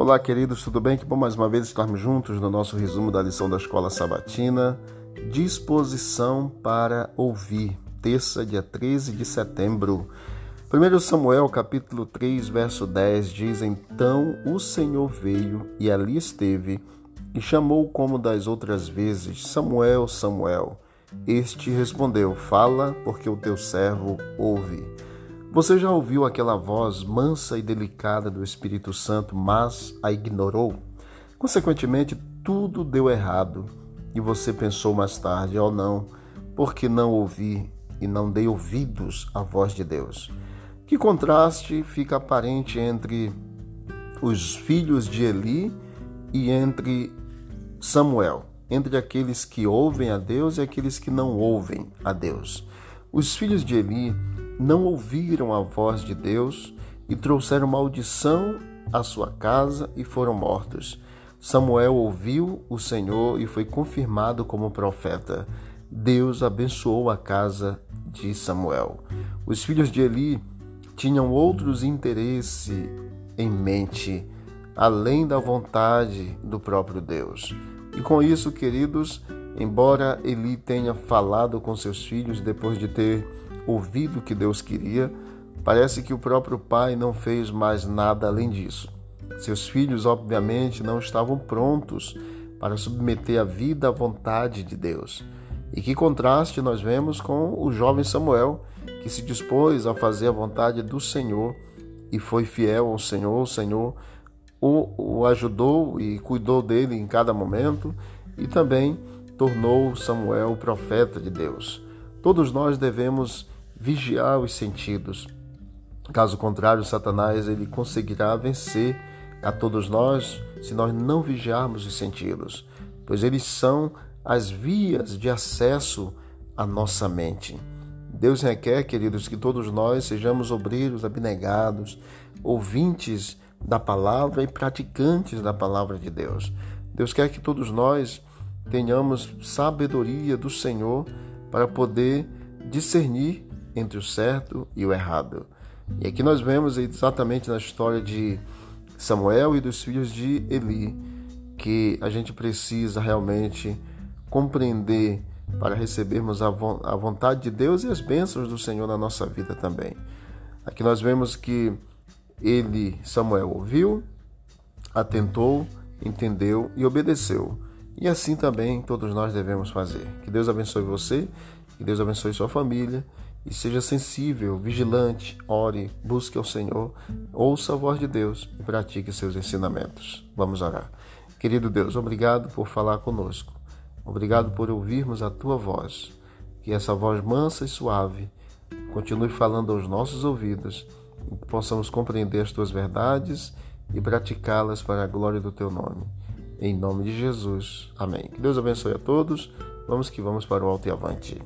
Olá, queridos, tudo bem? Que bom mais uma vez estarmos juntos no nosso resumo da lição da Escola Sabatina. Disposição para ouvir, terça, dia 13 de setembro. 1 Samuel, capítulo 3, verso 10 diz: Então o Senhor veio e ali esteve e chamou como das outras vezes: Samuel, Samuel. Este respondeu: Fala, porque o teu servo ouve. Você já ouviu aquela voz mansa e delicada do Espírito Santo, mas a ignorou? Consequentemente, tudo deu errado e você pensou mais tarde: oh não, porque não ouvi e não dei ouvidos à voz de Deus. Que contraste fica aparente entre os filhos de Eli e entre Samuel, entre aqueles que ouvem a Deus e aqueles que não ouvem a Deus. Os filhos de Eli não ouviram a voz de Deus e trouxeram maldição à sua casa e foram mortos. Samuel ouviu o Senhor e foi confirmado como profeta. Deus abençoou a casa de Samuel. Os filhos de Eli tinham outros interesses em mente, além da vontade do próprio Deus. E com isso, queridos, embora Eli tenha falado com seus filhos depois de ter ouvido o que Deus queria, parece que o próprio pai não fez mais nada além disso. Seus filhos, obviamente, não estavam prontos para submeter a vida à vontade de Deus. E que contraste nós vemos com o jovem Samuel, que se dispôs a fazer a vontade do Senhor e foi fiel ao Senhor. O Senhor o, o ajudou e cuidou dele em cada momento e também tornou Samuel o profeta de Deus. Todos nós devemos vigiar os sentidos. Caso contrário, Satanás ele conseguirá vencer a todos nós se nós não vigiarmos os sentidos, pois eles são as vias de acesso à nossa mente. Deus requer, queridos, que todos nós sejamos obreiros abnegados, ouvintes da palavra e praticantes da palavra de Deus. Deus quer que todos nós tenhamos sabedoria do Senhor para poder discernir entre o certo e o errado. E aqui nós vemos exatamente na história de Samuel e dos filhos de Eli que a gente precisa realmente compreender para recebermos a vontade de Deus e as bênçãos do Senhor na nossa vida também. Aqui nós vemos que ele, Samuel, ouviu, atentou, entendeu e obedeceu. E assim também todos nós devemos fazer. Que Deus abençoe você, que Deus abençoe sua família e seja sensível, vigilante, ore, busque ao Senhor, ouça a voz de Deus e pratique seus ensinamentos. Vamos orar. Querido Deus, obrigado por falar conosco. Obrigado por ouvirmos a tua voz. Que essa voz mansa e suave continue falando aos nossos ouvidos e que possamos compreender as tuas verdades e praticá-las para a glória do teu nome. Em nome de Jesus. Amém. Que Deus abençoe a todos. Vamos que vamos para o alto e avante.